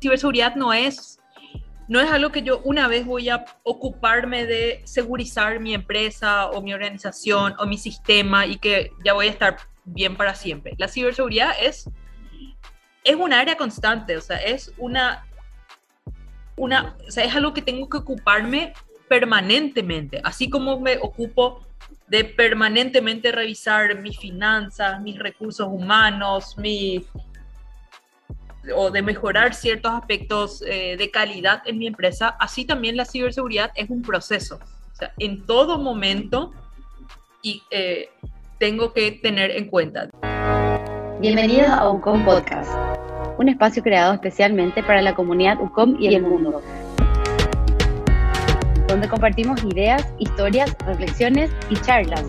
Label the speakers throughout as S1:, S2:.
S1: ciberseguridad no es, no es algo que yo una vez voy a ocuparme de segurizar mi empresa o mi organización o mi sistema y que ya voy a estar bien para siempre. La ciberseguridad es, es un área constante, o sea, es una, una, es algo que tengo que ocuparme permanentemente, así como me ocupo de permanentemente revisar mis finanzas, mis recursos humanos, mi, o de mejorar ciertos aspectos eh, de calidad en mi empresa, así también la ciberseguridad es un proceso. O sea, en todo momento y eh, tengo que tener en cuenta.
S2: Bienvenidos a UCOM Podcast, un espacio creado especialmente para la comunidad UCOM y el mundo, donde compartimos ideas, historias, reflexiones y charlas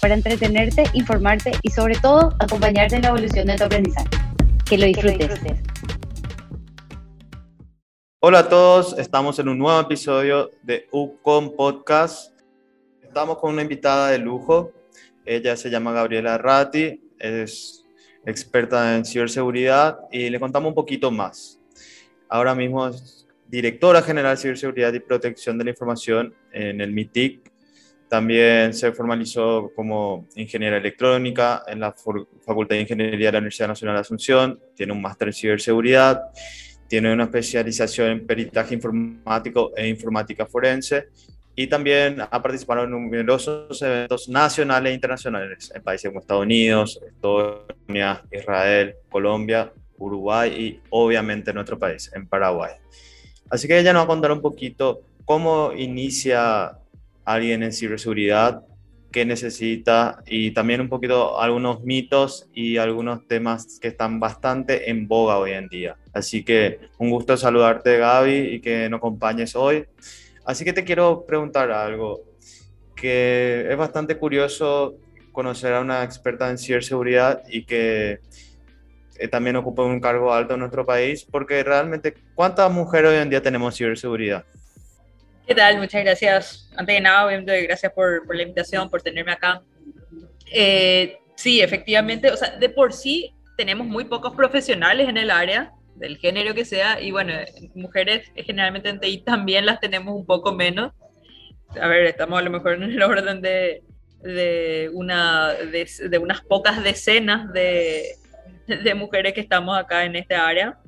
S2: para entretenerte, informarte y sobre todo acompañarte en la evolución de tu aprendizaje. Que lo disfrutes.
S3: Hola a todos, estamos en un nuevo episodio de UCOM Podcast. Estamos con una invitada de lujo. Ella se llama Gabriela Ratti, es experta en ciberseguridad y le contamos un poquito más. Ahora mismo es directora general de ciberseguridad y protección de la información en el MITIC también se formalizó como ingeniera electrónica en la Facultad de Ingeniería de la Universidad Nacional de Asunción, tiene un máster en ciberseguridad, tiene una especialización en peritaje informático e informática forense. Y también ha participado en numerosos eventos nacionales e internacionales en países como Estados Unidos, Estonia, Israel, Colombia, Uruguay y obviamente en nuestro país, en Paraguay. Así que ella nos va a contar un poquito cómo inicia alguien en ciberseguridad, qué necesita y también un poquito algunos mitos y algunos temas que están bastante en boga hoy en día. Así que un gusto saludarte Gaby y que nos acompañes hoy. Así que te quiero preguntar algo que es bastante curioso conocer a una experta en ciberseguridad y que eh, también ocupa un cargo alto en nuestro país, porque realmente, ¿cuántas mujeres hoy en día tenemos ciberseguridad?
S1: ¿Qué tal? Muchas gracias. Antes de nada, gracias por, por la invitación, por tenerme acá. Eh, sí, efectivamente, o sea, de por sí tenemos muy pocos profesionales en el área, del género que sea, y bueno, mujeres generalmente en TI también las tenemos un poco menos. A ver, estamos a lo mejor en el orden de, de, una, de, de unas pocas decenas de, de mujeres que estamos acá en esta área.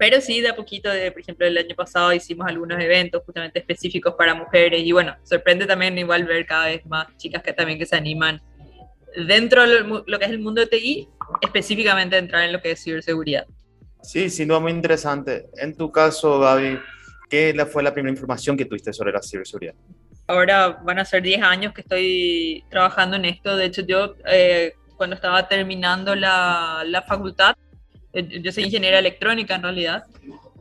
S1: Pero sí, de a poquito, de, por ejemplo, el año pasado hicimos algunos eventos justamente específicos para mujeres y bueno, sorprende también igual ver cada vez más chicas que también que se animan dentro de lo, que es el mundo de TI, específicamente entrar en lo que es ciberseguridad.
S3: Sí, sin duda muy interesante. En tu caso, Gaby, ¿qué fue la primera información que tuviste sobre la ciberseguridad?
S1: Ahora van a ser 10 años que estoy trabajando en esto. De hecho, yo eh, cuando estaba terminando la, la facultad, yo soy ingeniera electrónica en realidad,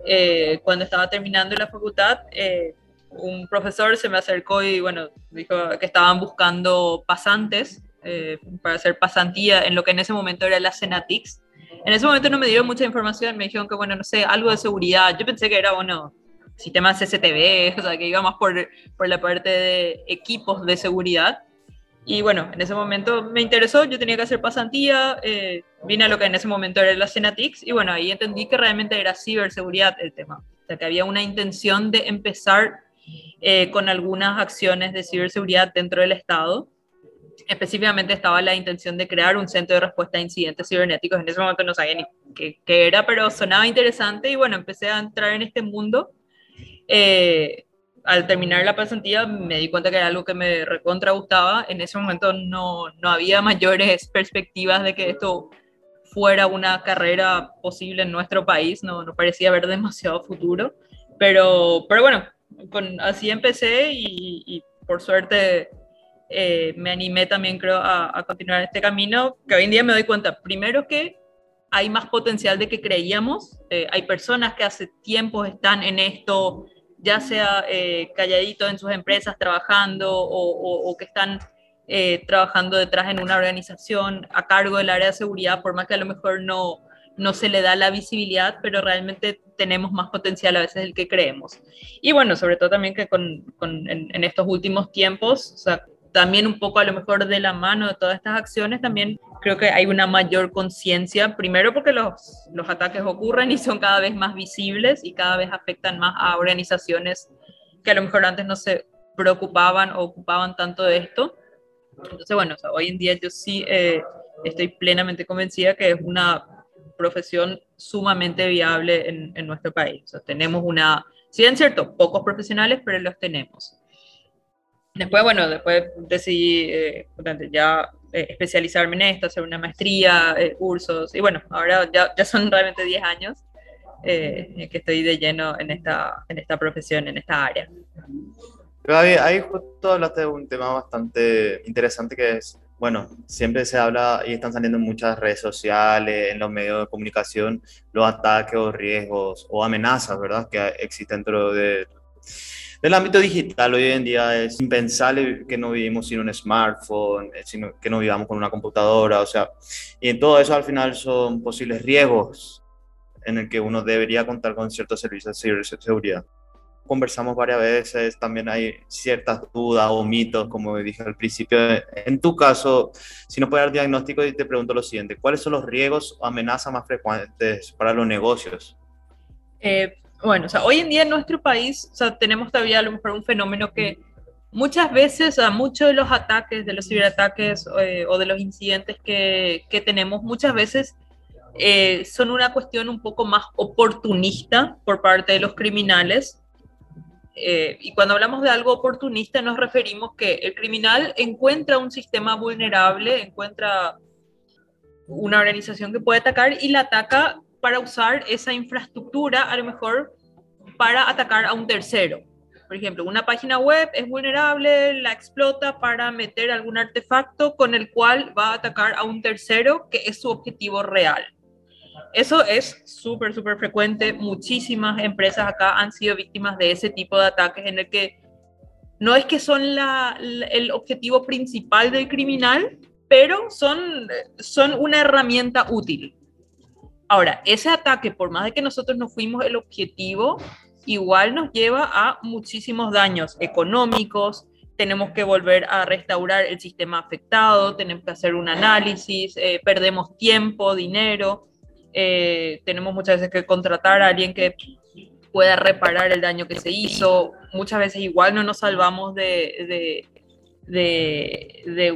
S1: eh, cuando estaba terminando la facultad, eh, un profesor se me acercó y bueno, dijo que estaban buscando pasantes para hacer pasantía en lo que en ese momento era la Senatix. En ese momento no me dieron mucha información, me dijeron que, bueno, no sé, algo de seguridad. Yo pensé que era, bueno, sistemas CCTV, o sea, que iba más por, por la parte de equipos de seguridad. Y bueno, en ese momento me interesó, yo tenía que hacer pasantía, eh, vine a lo que en ese momento era la Senatix y bueno, ahí entendí que realmente era ciberseguridad el tema. O sea, que había una intención de empezar eh, con algunas acciones de ciberseguridad dentro del Estado. Específicamente estaba la intención de crear un centro de respuesta a incidentes cibernéticos. En ese momento no sabía ni qué, qué era, pero sonaba interesante y bueno, empecé a entrar en este mundo. Eh, al terminar la pasantía me di cuenta que era algo que me recontra gustaba. En ese momento no, no había mayores perspectivas de que esto fuera una carrera posible en nuestro país, no, no parecía haber demasiado futuro. Pero, pero bueno, así empecé y, y por suerte eh, me animé también, creo, a, a, continuar este camino, que hoy en día me doy cuenta, primero que hay más potencial de que creíamos, eh, hay personas que hace tiempo están en esto, ya sea eh, calladitos en sus empresas trabajando o, que están eh, trabajando detrás en una organización a cargo del área de seguridad, por más que a lo mejor no, no se le da la visibilidad, pero realmente tenemos más potencial a veces del que creemos. Y bueno, sobre todo también que con, en, estos últimos tiempos, o sea, también un poco a lo mejor de la mano de todas estas acciones, también creo que hay una mayor conciencia, primero porque los, los ataques ocurren y son cada vez más visibles y cada vez afectan más a organizaciones que a lo mejor antes no se preocupaban o ocupaban tanto de esto. Entonces, bueno, hoy en día yo sí eh, estoy plenamente convencida que es una profesión sumamente viable en, en nuestro país. tenemos una, sí, es cierto, pocos profesionales, pero los tenemos. Después, bueno, después decidí eh, ya eh, especializarme en esto, hacer una maestría, eh, cursos, y bueno, ahora ya, ya son realmente 10 años que estoy de lleno en esta, en esta profesión, en esta área.
S3: Gaby, ahí justo hablaste de un tema bastante interesante que es, bueno, siempre se habla y están saliendo en muchas redes sociales, en los medios de comunicación, los ataques o riesgos o amenazas, ¿verdad? Que existen dentro de el ámbito digital hoy en día es impensable que no vivimos sin un smartphone, eh, sino que no vivamos con una computadora, o sea, y en todo eso al final son posibles riesgos en el que uno debería contar con ciertos servicios de seguridad. Conversamos varias veces, también hay ciertas dudas o mitos, como dije al principio. En tu caso, si no puedes dar diagnóstico, te pregunto lo siguiente, ¿cuáles son los riesgos o amenazas más frecuentes para los negocios?
S1: Eh, bueno, o sea, hoy en día en nuestro país, o sea, tenemos todavía a lo mejor un fenómeno que muchas veces, o sea, muchos de los ataques, de los ciberataques eh, o de los incidentes que, que tenemos, muchas veces eh, son una cuestión un poco más oportunista por parte de los criminales. Eh, y cuando hablamos de algo oportunista nos referimos que el criminal encuentra un sistema vulnerable, encuentra una organización que puede atacar y la ataca para usar esa infraestructura a lo mejor para atacar a un tercero. Por ejemplo, una página web es vulnerable, la explota para meter algún artefacto con el cual va a atacar a un tercero que es su objetivo real. Eso es súper, súper frecuente. Muchísimas empresas acá han sido víctimas de ese tipo de ataques en el que no es que son el objetivo principal del criminal, pero son, son una herramienta útil. Ahora, ese ataque, por más de que nosotros no fuimos el objetivo, igual nos lleva a muchísimos daños económicos, tenemos que volver a restaurar el sistema afectado, tenemos que hacer un análisis, eh, perdemos tiempo, dinero, eh, tenemos muchas veces que contratar a alguien que pueda reparar el daño que se hizo, muchas veces igual no nos salvamos de,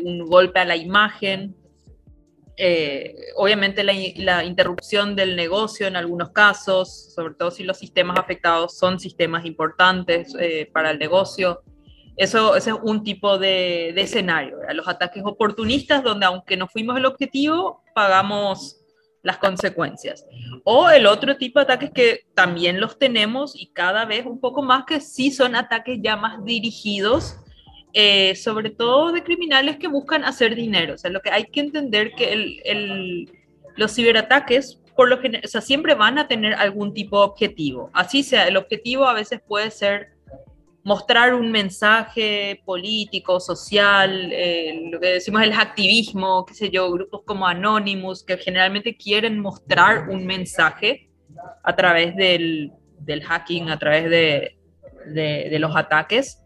S1: un golpe a la imagen, eh, obviamente la, interrupción del negocio en algunos casos, sobre todo si los sistemas afectados son sistemas importantes eh, para el negocio. Eso, ese es un tipo de, escenario, los ataques oportunistas donde aunque no fuimos el objetivo, pagamos las consecuencias. O el otro tipo de ataques que también los tenemos y cada vez un poco más que sí son ataques ya más dirigidos eh, sobre todo de criminales que buscan hacer dinero. O sea, lo que hay que entender que el, los ciberataques, por lo general, o sea, siempre van a tener algún tipo de objetivo. Así sea, el objetivo a veces puede ser mostrar un mensaje político, social, eh, lo que decimos el activismo, qué sé yo, grupos como Anonymous, que generalmente quieren mostrar un mensaje a través del, del hacking, a través de, de, de los ataques.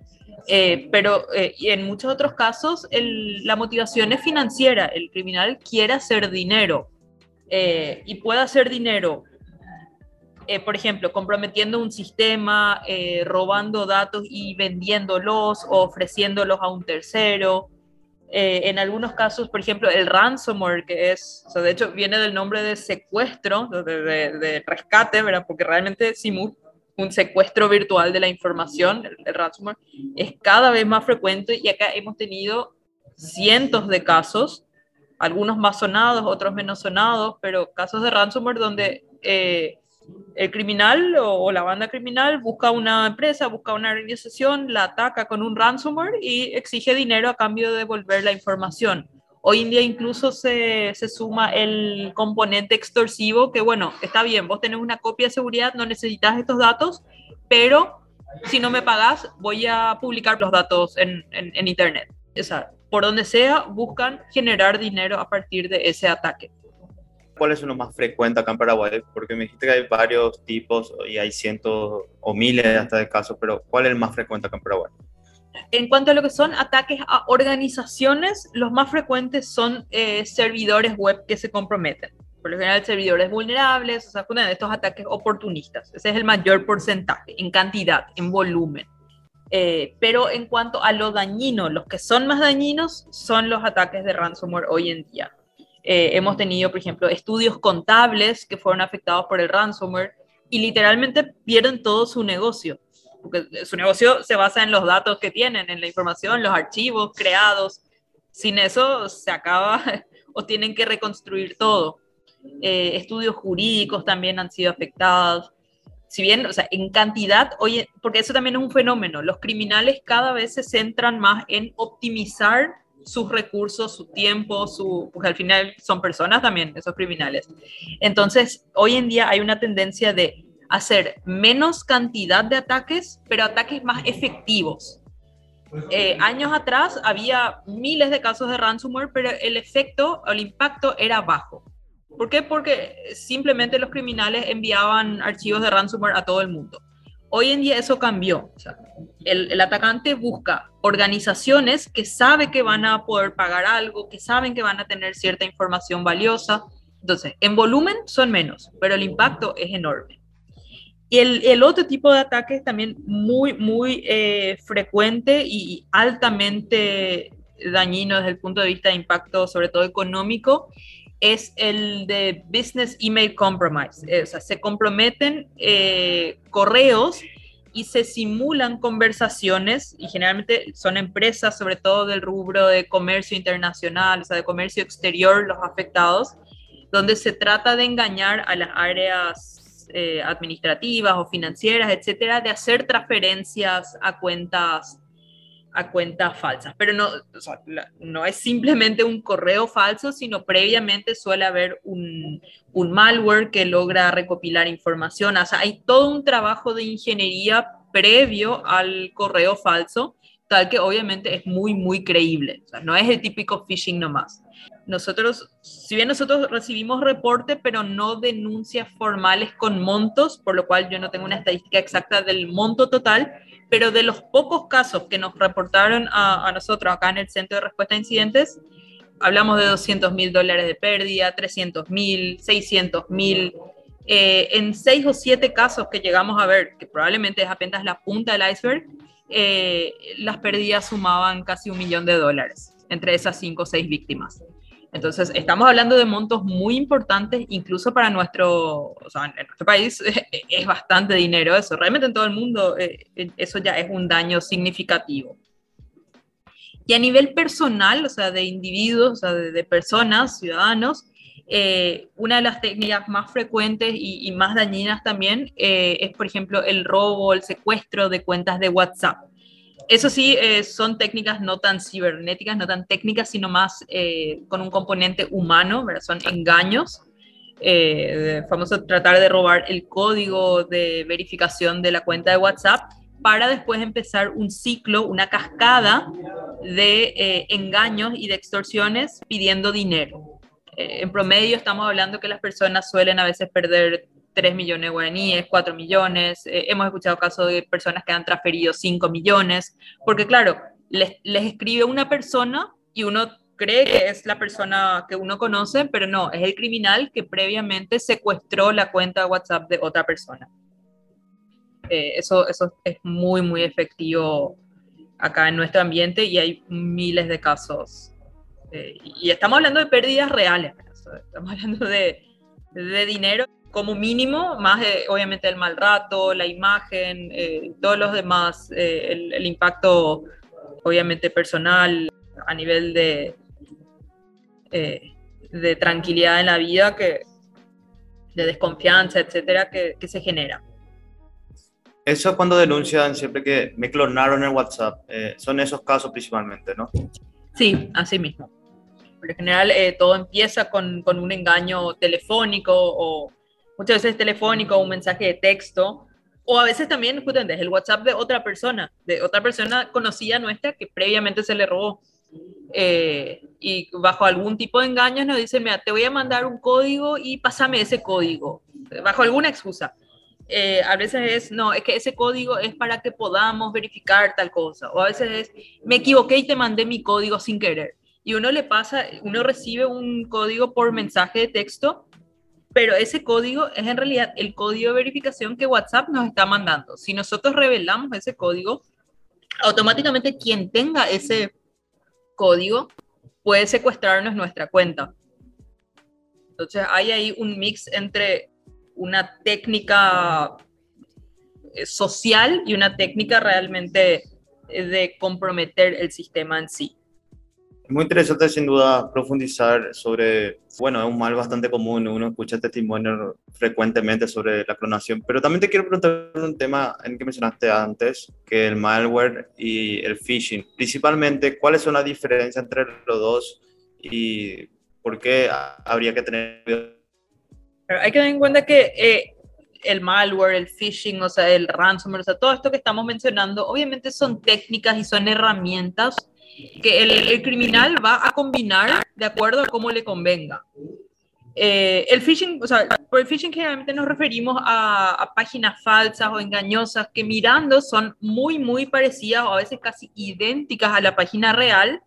S1: Eh, pero eh, en muchos otros casos la motivación es financiera. El criminal quiere hacer dinero eh, y puede hacer dinero, por ejemplo, comprometiendo un sistema, robando datos y vendiéndolos o ofreciéndolos a un tercero. en algunos casos, por ejemplo, el ransomware, que es, o sea, de hecho viene del nombre de secuestro, de, rescate, ¿verdad? Porque realmente Simu un secuestro virtual de la información, el, ransomware, es cada vez más frecuente y acá hemos tenido cientos de casos, algunos más sonados, otros menos sonados, pero casos de ransomware donde eh, el criminal o, la banda criminal busca una empresa, busca una organización, la ataca con un ransomware y exige dinero a cambio de devolver la información. Hoy en día incluso se, se, suma el componente extorsivo, que bueno, está bien, vos tenés una copia de seguridad, no necesitas estos datos, pero si no me pagas, voy a publicar los datos en, en, Internet. O sea, por donde sea, buscan generar dinero a partir de ese ataque.
S3: ¿Cuál es uno más frecuente acá en Paraguay? Porque me dijiste que hay varios tipos y hay cientos o miles hasta de casos, pero ¿cuál es el más frecuente acá en Paraguay?
S1: En cuanto a lo que son ataques a organizaciones, los más frecuentes son eh, servidores web que se comprometen. Por lo general, servidores vulnerables, o sea, de estos ataques oportunistas. Ese es el mayor porcentaje, en cantidad, en volumen. Eh, pero en cuanto a lo dañino, los que son más dañinos son los ataques de ransomware hoy en día. Eh, hemos tenido, por ejemplo, estudios contables que fueron afectados por el ransomware y literalmente pierden todo su negocio, porque su negocio se basa en los datos que tienen, en la información, los archivos creados. Sin eso se acaba o tienen que reconstruir todo. Eh, estudios jurídicos también han sido afectados si bien, o sea, en cantidad, oye, porque eso también es un fenómeno, los criminales cada vez se centran más en optimizar sus recursos, su tiempo, su, porque al final son personas también, esos criminales. Entonces, hoy en día hay una tendencia de hacer menos cantidad de ataques, pero ataques más efectivos. Eh, años atrás había miles de casos de ransomware, pero el efecto el impacto era bajo. ¿Por qué? Porque simplemente los criminales enviaban archivos de ransomware a todo el mundo. Hoy en día eso cambió. el, atacante busca organizaciones que sabe que van a poder pagar algo, que saben que van a tener cierta información valiosa. Entonces, en volumen son menos, pero el impacto es enorme. Y el, otro tipo de ataque también muy, muy eh, frecuente y altamente dañino desde el punto de vista de impacto, sobre todo económico, es el de Business Email Compromise. Eh, o sea, se comprometen eh, correos y se simulan conversaciones y generalmente son empresas, sobre todo del rubro de comercio internacional, o sea, de comercio exterior, los afectados, donde se trata de engañar a las áreas eh, administrativas o financieras, etcétera, de hacer transferencias a cuentas a cuentas falsas. Pero no, no es simplemente un correo falso, sino previamente suele haber un, un, malware que logra recopilar información. O sea, hay todo un trabajo de ingeniería previo al correo falso, tal que obviamente es muy, muy creíble. O sea, no es el típico phishing nomás. Nosotros, si bien nosotros recibimos reporte, pero no denuncias formales con montos, por lo cual yo no tengo una estadística exacta del monto total, pero de los pocos casos que nos reportaron a, nosotros acá en el Centro de Respuesta a Incidentes, hablamos de 200 mil dólares de pérdida, 300 mil, 600 mil. Eh, en seis o siete casos que llegamos a ver, que probablemente es apenas la punta del iceberg, eh, las pérdidas sumaban casi un millón de dólares entre esas cinco o seis víctimas. Entonces, estamos hablando de montos muy importantes, incluso para nuestro, o sea, en nuestro país es bastante dinero eso. Realmente en todo el mundo eh, eso ya es un daño significativo. Y a nivel personal, o sea, de individuos, o sea, de, personas, ciudadanos, eh, una de las técnicas más frecuentes y, más dañinas también eh, es, por ejemplo, el robo, el secuestro de cuentas de WhatsApp. Eso sí, eh, son técnicas no tan cibernéticas, no tan técnicas, sino más con un componente humano, son engaños. Famoso tratar de robar el código de verificación de la cuenta de WhatsApp para después empezar un ciclo, una cascada de engaños y de extorsiones pidiendo dinero. En promedio estamos hablando que las personas suelen a veces perder 3 millones de guaraníes, 4 millones, eh, hemos escuchado casos de personas que han transferido 5 millones, porque claro, les, les escribe una persona y uno cree que es la persona que uno conoce, pero no, es el criminal que previamente secuestró la cuenta de WhatsApp de otra persona. Eh, eso, eso es muy, muy efectivo acá en nuestro ambiente y hay miles de casos. Eh, y estamos hablando de pérdidas reales, estamos hablando de, de dinero como mínimo, más obviamente el mal rato, la imagen, eh, todos los demás, eh, el, impacto obviamente personal a nivel de, eh, de tranquilidad en la vida, que, de desconfianza, etcétera, que, que, se genera.
S3: Eso cuando denuncian siempre que me clonaron en WhatsApp, son esos casos principalmente, ¿no?
S1: Sí, así mismo. Por lo general, todo empieza con, con, un engaño telefónico o muchas veces telefónico, un mensaje de texto, o a veces también justamente es el WhatsApp de otra persona, de otra persona conocida nuestra que previamente se le robó. Eh, y bajo algún tipo de engaños nos dicen, mira, te voy a mandar un código y pásame ese código, bajo alguna excusa. Eh, a veces es, no, es que ese código es para que podamos verificar tal cosa. O a veces es, me equivoqué y te mandé mi código sin querer. Y uno le pasa, uno recibe un código por mensaje de texto, pero ese código es en realidad el código de verificación que WhatsApp nos está mandando. Si nosotros revelamos ese código, automáticamente quien tenga ese código puede secuestrarnos nuestra cuenta. Entonces hay ahí un mix entre una técnica eh, social y una técnica realmente eh, de comprometer el sistema en sí.
S3: Muy interesante sin duda profundizar sobre, bueno, es un mal bastante común, uno escucha testimonios frecuentemente sobre la clonación, pero también te quiero preguntar un tema en que mencionaste antes, que el malware y el phishing. Principalmente, ¿cuáles son las diferencias entre los dos y por qué habría que tener
S1: pero hay que tener en cuenta que eh, el malware, el phishing, o sea, el ransomware, o sea, todo esto que estamos mencionando, obviamente son técnicas y son herramientas que el, criminal va a combinar de acuerdo a cómo le convenga. Eh, el phishing, o sea, por el phishing generalmente nos referimos a, a, páginas falsas o engañosas que mirando son muy, muy parecidas o a veces casi idénticas a la página real,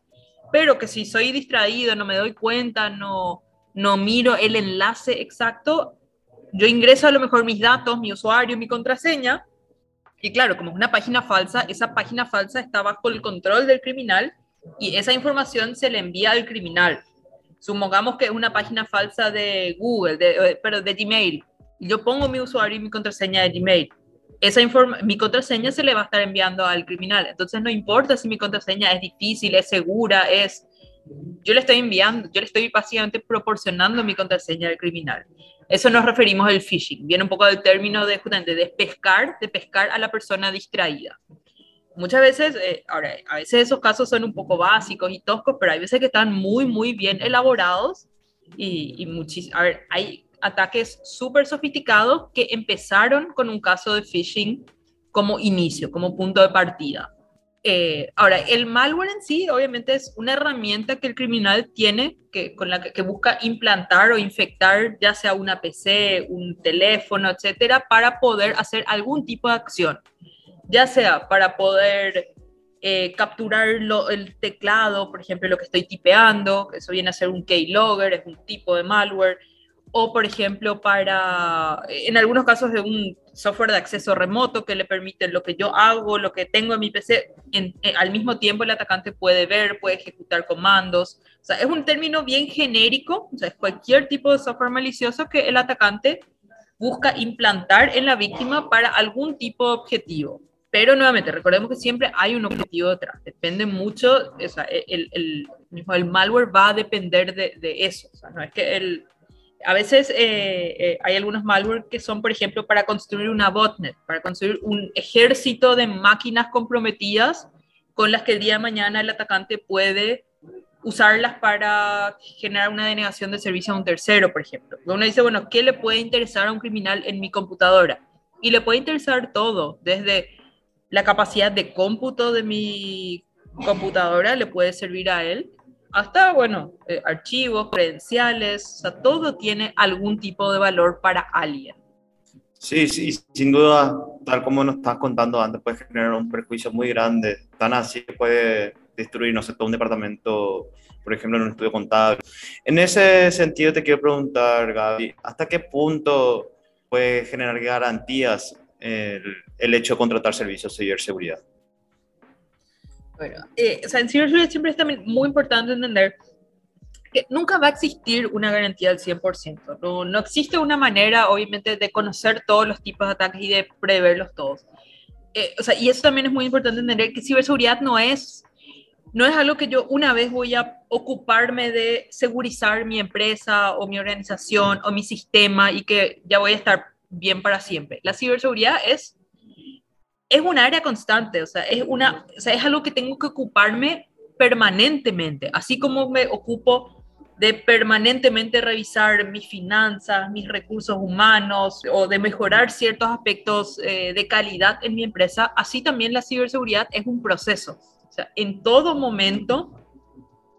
S1: pero que si soy distraído, no me doy cuenta, no, no miro el enlace exacto, yo ingreso a lo mejor mis datos, mi usuario, mi contraseña, y claro, como es una página falsa, esa página falsa está bajo el control del criminal y esa información se le envía al criminal. Supongamos que es una página falsa de Google, eh, pero de Gmail. Yo pongo mi usuario y mi contraseña de Gmail. Esa mi contraseña se le va a estar enviando al criminal. Entonces no importa si mi contraseña es difícil, es segura, es yo le estoy enviando, yo le estoy básicamente proporcionando mi contraseña al criminal. Eso nos referimos al phishing. Viene un poco del término de, de pescar, de pescar a la persona distraída. Muchas veces, eh, ahora, a veces esos casos son un poco básicos y toscos, pero hay veces que están muy, muy bien elaborados y, y hay ataques súper sofisticados que empezaron con un caso de phishing como inicio, como punto de partida. Eh, ahora, el malware en sí, obviamente, es una herramienta que el criminal tiene que, con la que, busca implantar o infectar ya sea una PC, un teléfono, etcétera, para poder hacer algún tipo de acción. Ya sea para poder eh, capturar el teclado, por ejemplo, lo que estoy tipeando, eso viene a ser un keylogger, es un tipo de malware o por ejemplo para, en algunos casos de un software de acceso remoto que le permite lo que yo hago, lo que tengo en mi PC, en, eh, al mismo tiempo el atacante puede ver, puede ejecutar comandos. O sea, es un término bien genérico, o sea, es cualquier tipo de software malicioso que el atacante busca implantar en la víctima para algún tipo de objetivo. Pero nuevamente, recordemos que siempre hay un objetivo detrás. Depende mucho, o sea, el, el, el malware va a depender de, de eso. O sea, no es que el, a veces eh, eh, hay algunos malware que son, por ejemplo, para construir una botnet, para construir un ejército de máquinas comprometidas con las que el día de mañana el atacante puede usarlas para generar una denegación de servicio a un tercero, por ejemplo. Uno dice, bueno, ¿qué le puede interesar a un criminal en mi computadora? Y le puede interesar todo, desde la capacidad de cómputo de mi computadora le puede servir a él, hasta, bueno, eh, archivos, credenciales, o sea, todo tiene algún tipo de valor para alguien.
S3: Sí, sí, sin duda, tal como nos estás contando antes, puede generar un perjuicio muy grande. Tan así puede destruir, no sé, todo un departamento, por ejemplo, en un estudio contable. En ese sentido, te quiero preguntar, Gaby, ¿hasta qué punto puede generar garantías el, el hecho de contratar servicios de ciberseguridad?
S1: Bueno, eh, o sea, en ciberseguridad siempre es también muy importante entender que nunca va a existir una garantía del 100%. No, no existe una manera, obviamente, de conocer todos los tipos de ataques y de preverlos todos. Eh, o sea, y eso también es muy importante entender que ciberseguridad no es, no es algo que yo una vez voy a ocuparme de segurizar mi empresa o mi organización o mi sistema y que ya voy a estar bien para siempre. La ciberseguridad es es un área constante, o sea, es, una, o sea, es algo que tengo que ocuparme permanentemente, así como me ocupo de permanentemente revisar mis finanzas, mis recursos humanos o de mejorar ciertos aspectos eh, de calidad en mi empresa, así también la ciberseguridad es un proceso. O sea, en todo momento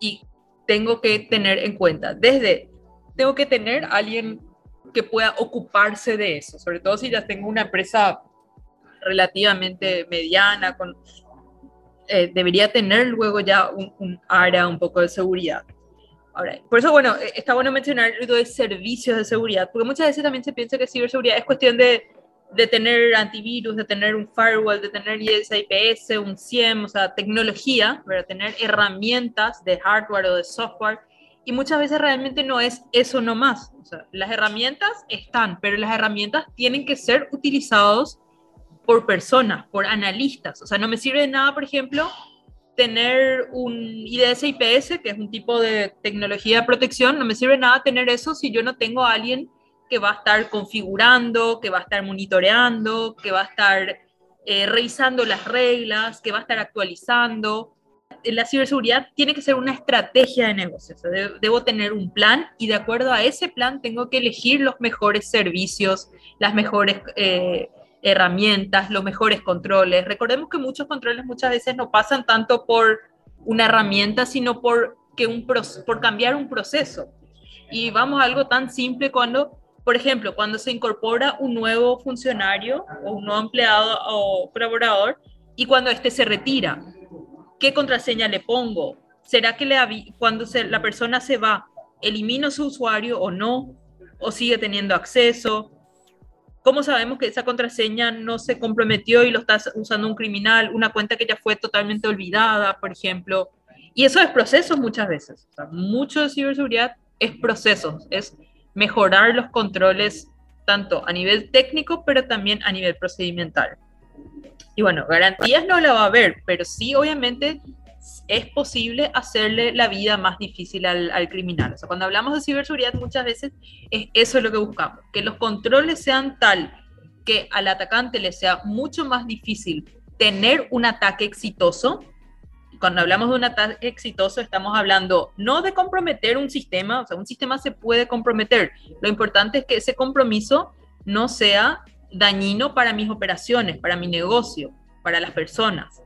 S1: y tengo que tener en cuenta, desde tengo que tener alguien que pueda ocuparse de eso, sobre todo si ya tengo una empresa relativamente mediana, eh, debería tener luego ya un, área un poco de seguridad. Ahora, por eso, bueno, eh, está bueno mencionar lo de servicios de seguridad, porque muchas veces también se piensa que ciberseguridad es cuestión de, de tener antivirus, de tener un firewall, de tener IPS, un SIEM, o sea, tecnología, para tener herramientas de hardware o de software y muchas veces realmente no es eso nomás. O sea, las herramientas están, pero las herramientas tienen que ser utilizadas por personas, por analistas. O sea, no me sirve nada, por ejemplo, tener un IDS IPS, que es un tipo de tecnología de protección, no me sirve nada tener eso si yo no tengo a alguien que va a estar configurando, que va a estar monitoreando, que va a estar eh, revisando las reglas, que va a estar actualizando la ciberseguridad tiene que ser una estrategia de negocio. debo tener un plan y de acuerdo a ese plan tengo que elegir los mejores servicios, las mejores eh, herramientas, los mejores controles. Recordemos que muchos controles muchas veces no pasan tanto por una herramienta, sino por, que un, por cambiar un proceso. Y vamos a algo tan simple cuando, por ejemplo, cuando se incorpora un nuevo funcionario o un nuevo empleado o colaborador y cuando éste se retira ¿Qué contraseña le pongo? ¿Será que le cuando la persona se va, elimino su usuario o no? ¿O sigue teniendo acceso? ¿Cómo sabemos que esa contraseña no se comprometió y lo está usando un criminal? Una cuenta que ya fue totalmente olvidada, por ejemplo. Y eso es procesos muchas veces. mucho de ciberseguridad es procesos, es mejorar los controles tanto a nivel técnico, pero también a nivel procedimental. Y bueno, garantías no la va a haber, pero sí obviamente es posible hacerle la vida más difícil al, criminal. O sea, cuando hablamos de ciberseguridad muchas veces es eso es lo que buscamos, que los controles sean tal que al atacante le sea mucho más difícil tener un ataque exitoso. Cuando hablamos de un ataque exitoso estamos hablando no de comprometer un sistema, o sea, un sistema se puede comprometer. Lo importante es que ese compromiso no sea dañino para mis operaciones, para mi negocio, para las personas.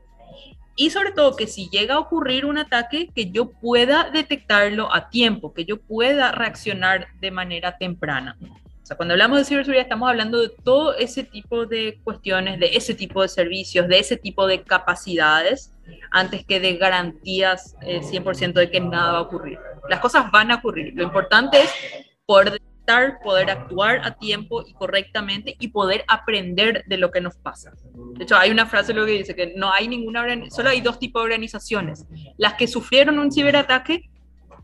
S1: Y sobre todo que si llega a ocurrir un ataque, que yo pueda detectarlo a tiempo, que yo pueda reaccionar de manera temprana. O sea, cuando hablamos de ciberseguridad estamos hablando de todo ese tipo de cuestiones, de ese tipo de servicios, de ese tipo de capacidades, antes que de garantías 100% eh, de que nada va a ocurrir. Las cosas van a ocurrir. Lo importante es poder poder actuar a tiempo y correctamente y poder aprender de lo que nos pasa. De hecho, hay una frase lo que dice que no hay ninguna, solo hay dos tipos de organizaciones, las que sufrieron un ciberataque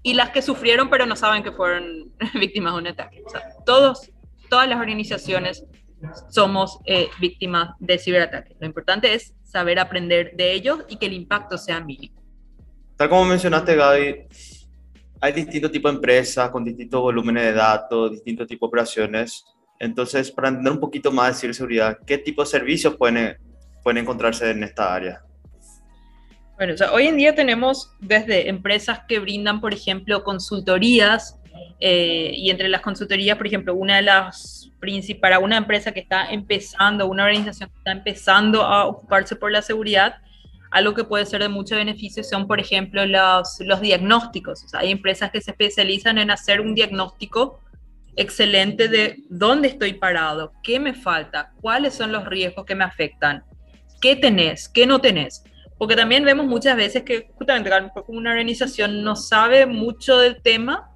S1: y las que sufrieron pero no saben que fueron víctimas de un ataque. O sea, todos, todas las organizaciones somos eh, víctimas de ciberataque. Lo importante es saber aprender de ellos y que el impacto sea mínimo.
S3: Tal como mencionaste, Gaby, hay distintos tipos de empresas con distintos volúmenes de datos, distintos tipos de operaciones. Entonces, para entender un poquito más de ciberseguridad, ¿qué tipo de servicios pueden, pueden encontrarse en esta área?
S1: Bueno, hoy en día tenemos desde empresas que brindan, por ejemplo, consultorías, eh, y entre las consultorías, por ejemplo, una de las principales, para una empresa que está empezando, una organización que está empezando a ocuparse por la seguridad, algo que puede ser de mucho beneficio son, por ejemplo, los, los diagnósticos. hay empresas que se especializan en hacer un diagnóstico excelente de dónde estoy parado, qué me falta, cuáles son los riesgos que me afectan, qué tenés, qué no tenés. Porque también vemos muchas veces que justamente como una organización no sabe mucho del tema,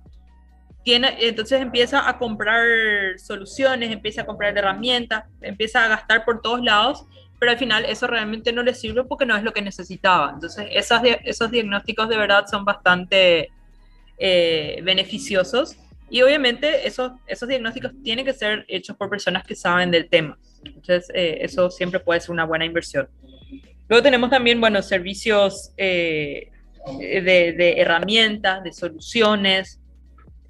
S1: tiene, entonces empieza a comprar soluciones, empieza a comprar herramientas, empieza a gastar por todos lados pero al final eso realmente no le sirve porque no es lo que necesitaba. Entonces, esas, esos diagnósticos de verdad son bastante eh, beneficiosos y obviamente esos, esos diagnósticos tienen que ser hechos por personas que saben del tema. Entonces, eh, eso siempre puede ser una buena inversión. Luego tenemos también, bueno, servicios eh, de, de, herramientas, de soluciones.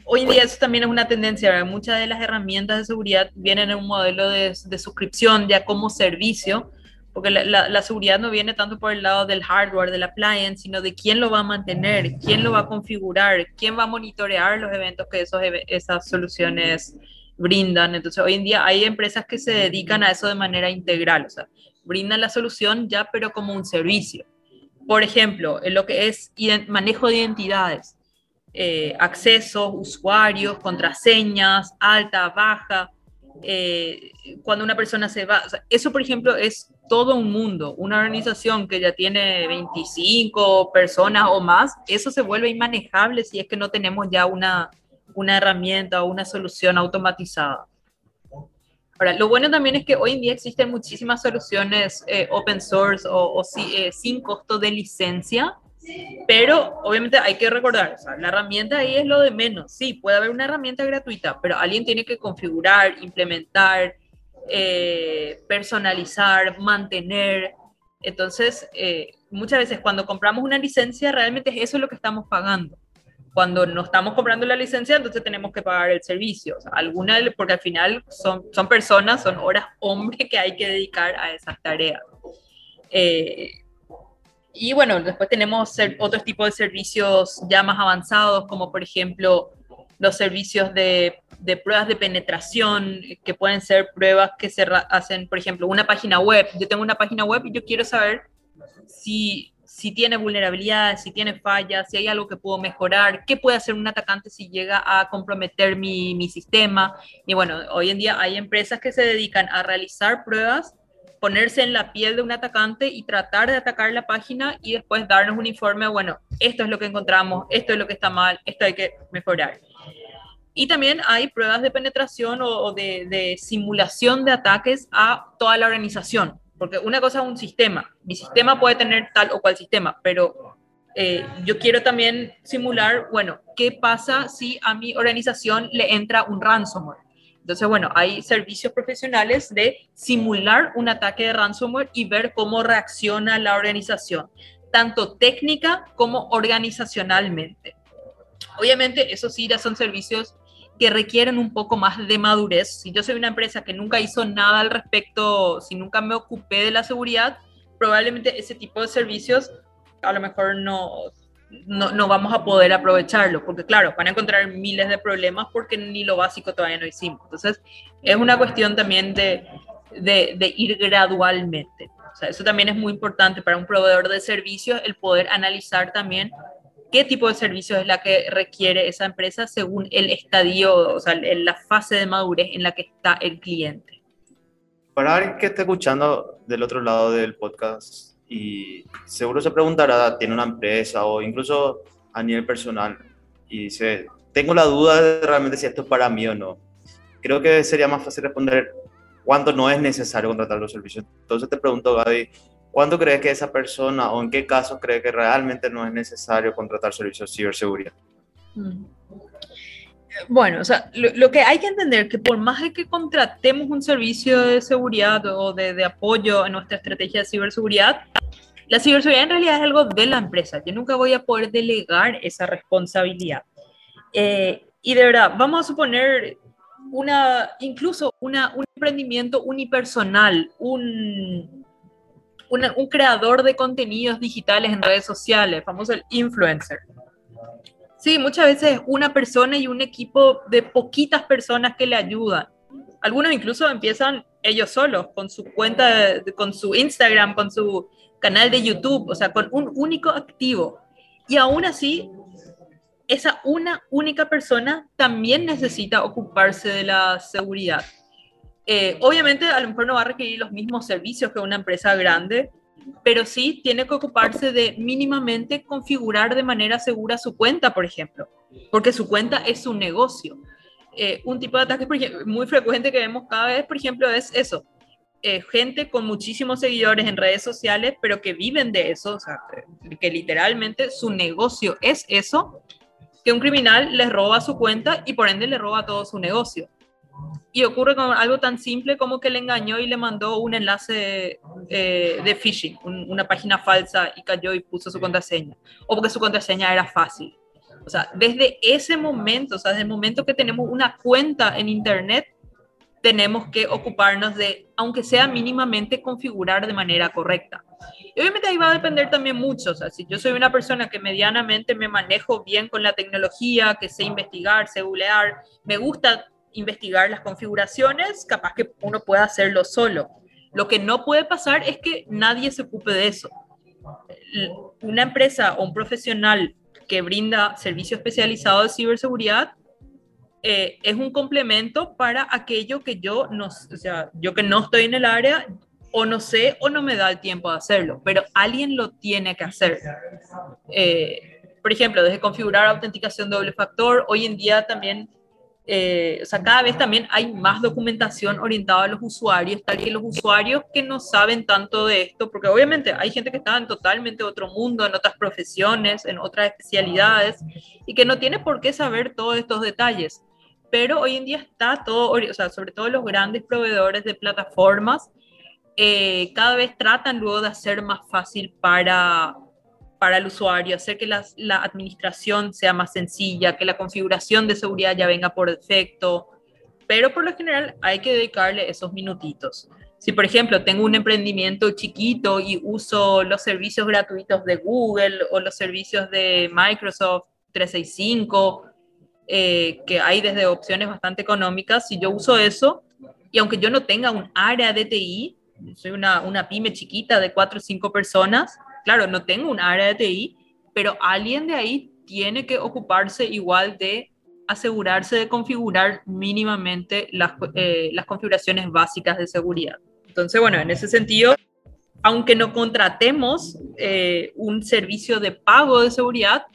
S1: Hoy en día eso también es una tendencia, muchas de las herramientas de seguridad vienen en un modelo de, de suscripción ya como servicio, porque la, seguridad no viene tanto por el lado del hardware, del appliance, sino de quién lo va a mantener, quién lo va a configurar, quién va a monitorear los eventos que esos, esas soluciones brindan. Entonces, hoy en día hay empresas que se dedican a eso de manera integral, o sea, brindan la solución ya, pero como un servicio. Por ejemplo, en lo que es manejo de identidades. eh, accesos, usuarios, contraseñas, alta, baja. Eh, cuando una persona se va, eso por ejemplo es todo un mundo, una organización que ya tiene 25 personas o más, eso se vuelve inmanejable si es que no tenemos ya una, una herramienta o una solución automatizada. Ahora, lo bueno también es que hoy en día existen muchísimas soluciones eh, open source o, eh, sin costo de licencia, pero obviamente hay que recordar, la herramienta ahí es lo de menos. Sí, puede haber una herramienta gratuita, pero alguien tiene que configurar, implementar, eh, personalizar, mantener. Entonces, muchas veces cuando compramos una licencia, realmente es eso lo que estamos pagando cuando no estamos comprando la licencia, entonces tenemos que pagar el servicio. O sea, alguna, porque al final son, son personas, son horas hombre que hay que dedicar a esas tareas. Eh, y bueno, después tenemos otros tipos de servicios ya más avanzados, como por ejemplo los servicios de, de, pruebas de penetración, que pueden ser pruebas que se hacen, por ejemplo, una página web. Yo tengo una página web y yo quiero saber si si tiene vulnerabilidades, si tiene fallas, si hay algo que puedo mejorar, qué puede hacer un atacante si llega a comprometer mi, mi sistema. Y bueno, hoy en día hay empresas que se dedican a realizar pruebas, ponerse en la piel de un atacante y tratar de atacar la página y después darnos un informe, bueno, esto es lo que encontramos, esto es lo que está mal, esto hay que mejorar. Y también hay pruebas de penetración o, de simulación de ataques a toda la organización. Porque una cosa es un sistema. Mi sistema puede tener tal o cual sistema, pero eh, yo quiero también simular, bueno, ¿qué pasa si a mi organización le entra un ransomware? Entonces, bueno, hay servicios profesionales de simular un ataque de ransomware y ver cómo reacciona la organización, tanto técnica como organizacionalmente. Obviamente, eso sí, ya son servicios que requieren un poco más de madurez. Si yo soy una empresa que nunca hizo nada al respecto, si nunca me ocupé de la seguridad, probablemente ese tipo de servicios a lo mejor no, no, vamos a poder aprovecharlo, porque claro, van a encontrar miles de problemas porque ni lo básico todavía no hicimos. Entonces, es una cuestión también de, de, de ir gradualmente. O sea, eso también es muy importante para un proveedor de servicios, el poder analizar también qué tipo de servicio es la que requiere esa empresa según el estadio, o sea, la fase de madurez en la que está el cliente.
S3: Para alguien que esté escuchando del otro lado del podcast y seguro se preguntará, tiene una empresa o incluso a nivel personal y dice, tengo la duda de realmente si esto es para mí o no. Creo que sería más fácil responder cuándo no es necesario contratar los servicios. Entonces te pregunto, Gaby, ¿Cuándo crees que esa persona o en qué casos cree que realmente no es necesario contratar servicios de ciberseguridad? Mm.
S1: Bueno, o sea, lo, que hay que entender es que por más de que contratemos un servicio de seguridad o de, apoyo a nuestra estrategia de ciberseguridad, la ciberseguridad en realidad es algo de la empresa. Yo nunca voy a poder delegar esa responsabilidad. Eh, y de verdad, vamos a suponer una, incluso una, un emprendimiento unipersonal, un, un creador de contenidos digitales en redes sociales, famoso el influencer. Sí, muchas veces una persona y un equipo de poquitas personas que le ayudan. Algunos incluso empiezan ellos solos, con su cuenta, con su Instagram, con su canal de YouTube, o sea, con un único activo. Y aún así, esa una única persona también necesita ocuparse de la seguridad. Eh, obviamente a lo mejor no va a requerir los mismos servicios que una empresa grande, pero sí tiene que ocuparse de mínimamente configurar de manera segura su cuenta, por ejemplo, porque su cuenta es su negocio. Eh, un tipo de ataque muy frecuente que vemos cada vez, por ejemplo, es eso. Eh, gente con muchísimos seguidores en redes sociales, pero que viven de eso, o sea, que literalmente su negocio es eso, que un criminal les roba su cuenta y por ende le roba todo su negocio y ocurre con algo tan simple como que le engañó y le mandó un enlace eh, de phishing, una página falsa y cayó y puso su contraseña, o porque su contraseña era fácil. O sea, desde ese momento, o sea, desde el momento que tenemos una cuenta en Internet, tenemos que ocuparnos de, aunque sea mínimamente, configurar de manera correcta. Y obviamente ahí va a depender también mucho, o sea, si yo soy una persona que medianamente me manejo bien con la tecnología, que sé investigar, sé googlear, me gusta investigar las configuraciones, capaz que uno pueda hacerlo solo. Lo que no puede pasar es que nadie se ocupe de eso. Una empresa o un profesional que brinda servicio especializado de ciberseguridad eh, es un complemento para aquello que yo no, o sea, yo que no estoy en el área, o no sé o no me da el tiempo de hacerlo, pero alguien lo tiene que hacer. Eh, por ejemplo, desde configurar autenticación doble factor, hoy en día también eh, o sea, cada vez también hay más documentación orientada a los usuarios, tal que los usuarios que no saben tanto de esto, porque obviamente hay gente que está en totalmente otro mundo, en otras profesiones, en otras especialidades, y que no tiene por qué saber todos estos detalles. Pero hoy en día está todo, o sea, sobre todo los grandes proveedores de plataformas, eh, cada vez tratan luego de hacer más fácil para, para el usuario, hacer que la, administración sea más sencilla, que la configuración de seguridad ya venga por defecto, pero por lo general hay que dedicarle esos minutitos. Si, por ejemplo, tengo un emprendimiento chiquito y uso los servicios gratuitos de Google o los servicios de Microsoft 365, eh, que hay desde opciones bastante económicas, si yo uso eso, y aunque yo no tenga un área de TI, soy una, una pyme chiquita de cuatro o cinco personas, claro, no tengo un área de TI, pero alguien de ahí tiene que ocuparse igual de asegurarse de configurar mínimamente las, eh, las configuraciones básicas de seguridad. Entonces, bueno, en ese sentido, aunque no contratemos eh, un servicio de pago de seguridad,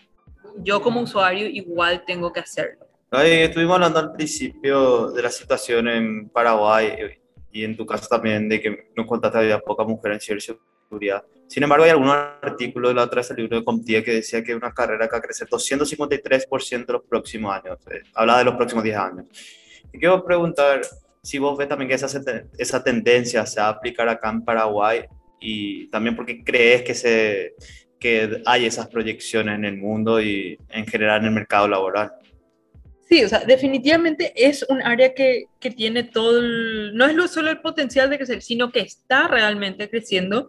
S1: yo como usuario igual tengo que hacerlo.
S3: estuvimos hablando al principio de la situación en Paraguay y en tu caso también de que no contaste había poca mujer en Sin embargo, hay algunos artículos, la otra vez el libro de Comtie que decía que es una carrera que va a crecer 253% en los próximos años. Eh, habla de los próximos 10 años. Y quiero preguntar si vos ves también que esa, esa tendencia se va a aplicar acá en Paraguay y también porque crees que, se, que hay esas proyecciones en el mundo y en general en el mercado laboral.
S1: Sí, o sea, definitivamente es un área que, que tiene todo, el, no es solo el potencial de crecer, sino que está realmente creciendo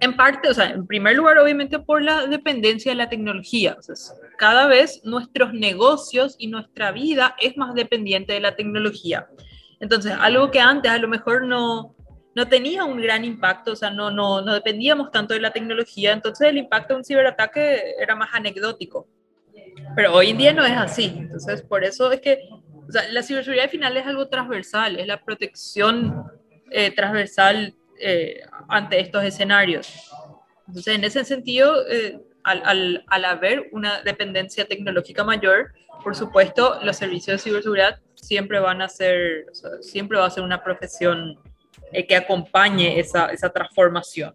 S1: en parte, o sea, en primer lugar, obviamente por la dependencia de la tecnología. O sea, cada vez nuestros negocios y nuestra vida es más dependiente de la tecnología. Entonces, algo que antes a lo mejor no, no tenía un gran impacto, o sea, no, no, no dependíamos tanto de la tecnología, entonces el impacto de un ciberataque era más anecdótico. Pero hoy en día no es así. Entonces, por eso es que o sea, la ciberseguridad al final es algo transversal, es la protección eh, transversal eh, ante estos escenarios. Entonces, en ese sentido, eh, al, al, al, haber una dependencia tecnológica mayor, por supuesto, los servicios de ciberseguridad siempre van a ser, siempre va a ser una profesión que acompañe esa, esa transformación.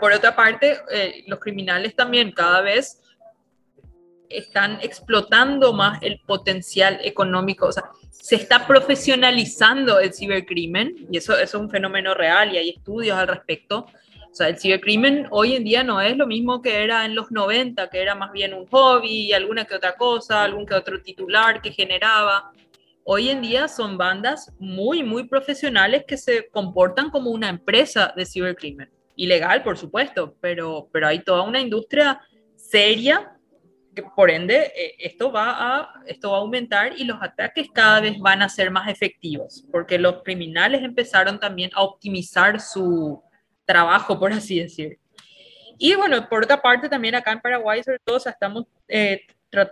S1: Por otra parte, los criminales también cada vez están explotando más el potencial económico, o sea, se está profesionalizando el cibercrimen y eso, es un fenómeno real y hay estudios al respecto. O sea, el cibercrimen hoy en día no es lo mismo que era en los 90, que era más bien un hobby alguna que otra cosa, algún que otro titular que generaba. Hoy en día son bandas muy, muy profesionales que se comportan como una empresa de cibercrimen. Ilegal, por supuesto, pero, pero hay toda una industria seria por ende, eh, esto va, a, esto va a aumentar y los ataques cada vez van a ser más efectivos, porque los criminales empezaron también a optimizar su trabajo, por así decir. Y bueno, por otra parte, también acá en Paraguay, sobre todo, estamos eh,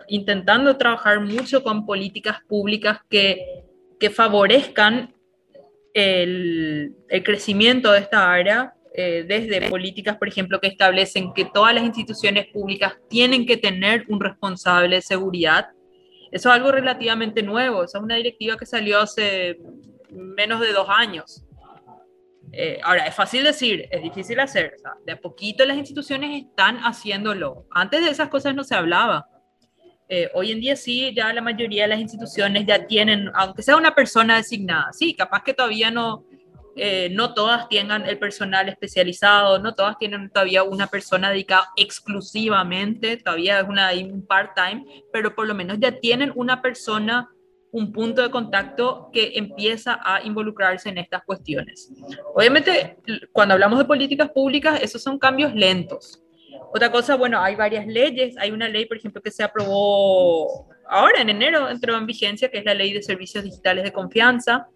S1: intentando trabajar mucho con políticas públicas que, que favorezcan el, el crecimiento de esta área eh, desde políticas, por ejemplo, que establecen que todas las instituciones públicas tienen que tener un responsable de seguridad. Eso es algo relativamente nuevo, esa es una directiva que salió hace menos de dos años. Eh, ahora, es fácil decir, es difícil hacer. de a poquito las instituciones están haciéndolo. Antes de esas cosas no se hablaba. Eh, hoy en día sí, ya la mayoría de las instituciones ya tienen, aunque sea una persona designada, sí, capaz que todavía no, eh, no todas tengan el personal especializado, no todas tienen todavía una persona dedicada exclusivamente, todavía es una, un part-time, pero por lo menos ya tienen una persona, un punto de contacto que empieza a involucrarse en estas cuestiones. Obviamente, cuando hablamos de políticas públicas, esos son cambios lentos. Otra cosa, bueno, hay varias leyes. Hay una ley, por ejemplo, que se aprobó ahora en enero, entró en vigencia, que es la ley de servicios digitales de confianza,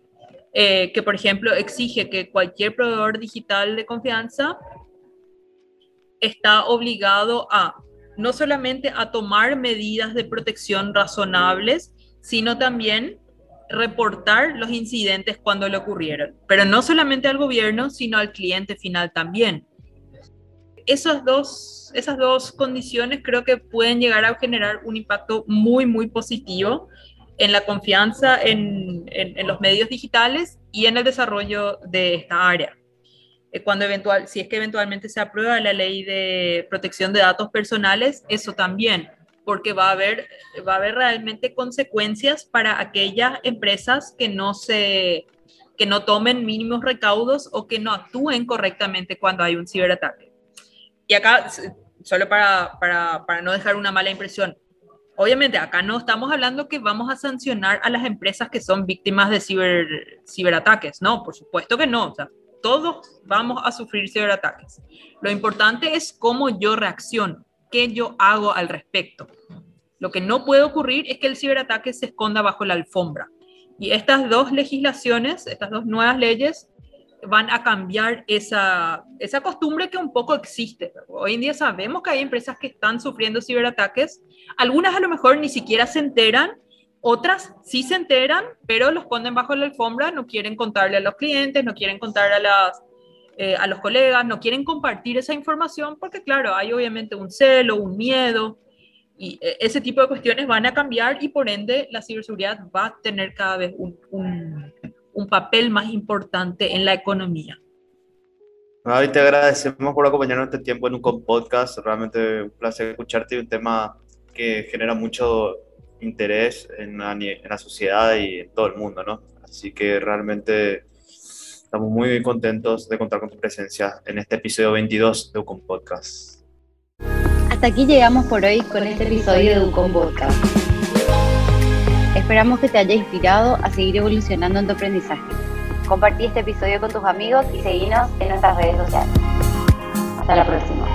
S1: eh, que por ejemplo exige que cualquier proveedor digital de confianza está obligado a no solamente a tomar medidas de protección razonables, sino también reportar los incidentes cuando le ocurrieron, pero no solamente al gobierno, sino al cliente final también. Esas dos, esas dos condiciones creo que pueden llegar a generar un impacto muy, muy positivo en la confianza en, en, los medios digitales y en el desarrollo de esta área. Eh, cuando eventual, si es que eventualmente se aprueba la ley de protección de datos personales, eso también porque va a haber, va a haber realmente consecuencias para aquellas empresas que no se que no tomen mínimos recaudos o que no actúen correctamente cuando hay un ciberataque. Y acá, solo para, para, para no dejar una mala impresión, obviamente acá no estamos hablando que vamos a sancionar a las empresas que son víctimas de ciber, ciberataques, no, por supuesto que no, o sea, todos vamos a sufrir ciberataques. Lo importante es cómo yo reacciono qué yo hago al respecto. Lo que no puede ocurrir es que el ciberataque se esconda bajo la alfombra. Y estas dos legislaciones, estas dos nuevas leyes, van a cambiar esa, esa costumbre que un poco existe. Hoy en día sabemos que hay empresas que están sufriendo ciberataques. Algunas a lo mejor ni siquiera se enteran, otras sí se enteran, pero los ponen bajo la alfombra, no quieren contarle a los clientes, no quieren contar a las eh, a los colegas, no quieren compartir esa información porque, claro, hay obviamente un celo, un miedo, y eh, ese tipo de cuestiones van a cambiar y por ende la ciberseguridad va a tener cada vez un, un, papel más importante en la economía.
S3: Hoy te agradecemos por acompañarnos este tiempo en un podcast. Realmente un placer escucharte y un tema que genera mucho interés en la, en la sociedad y en todo el mundo, ¿no? Así que realmente Estamos muy contentos de contar con tu presencia en este episodio 22 de Ucom Podcast.
S2: Hasta aquí llegamos por hoy con este episodio de Ucom Podcast. Esperamos que te haya inspirado a seguir evolucionando en tu aprendizaje. Compartí este episodio con tus amigos y seguinos en nuestras redes sociales. Hasta la próxima.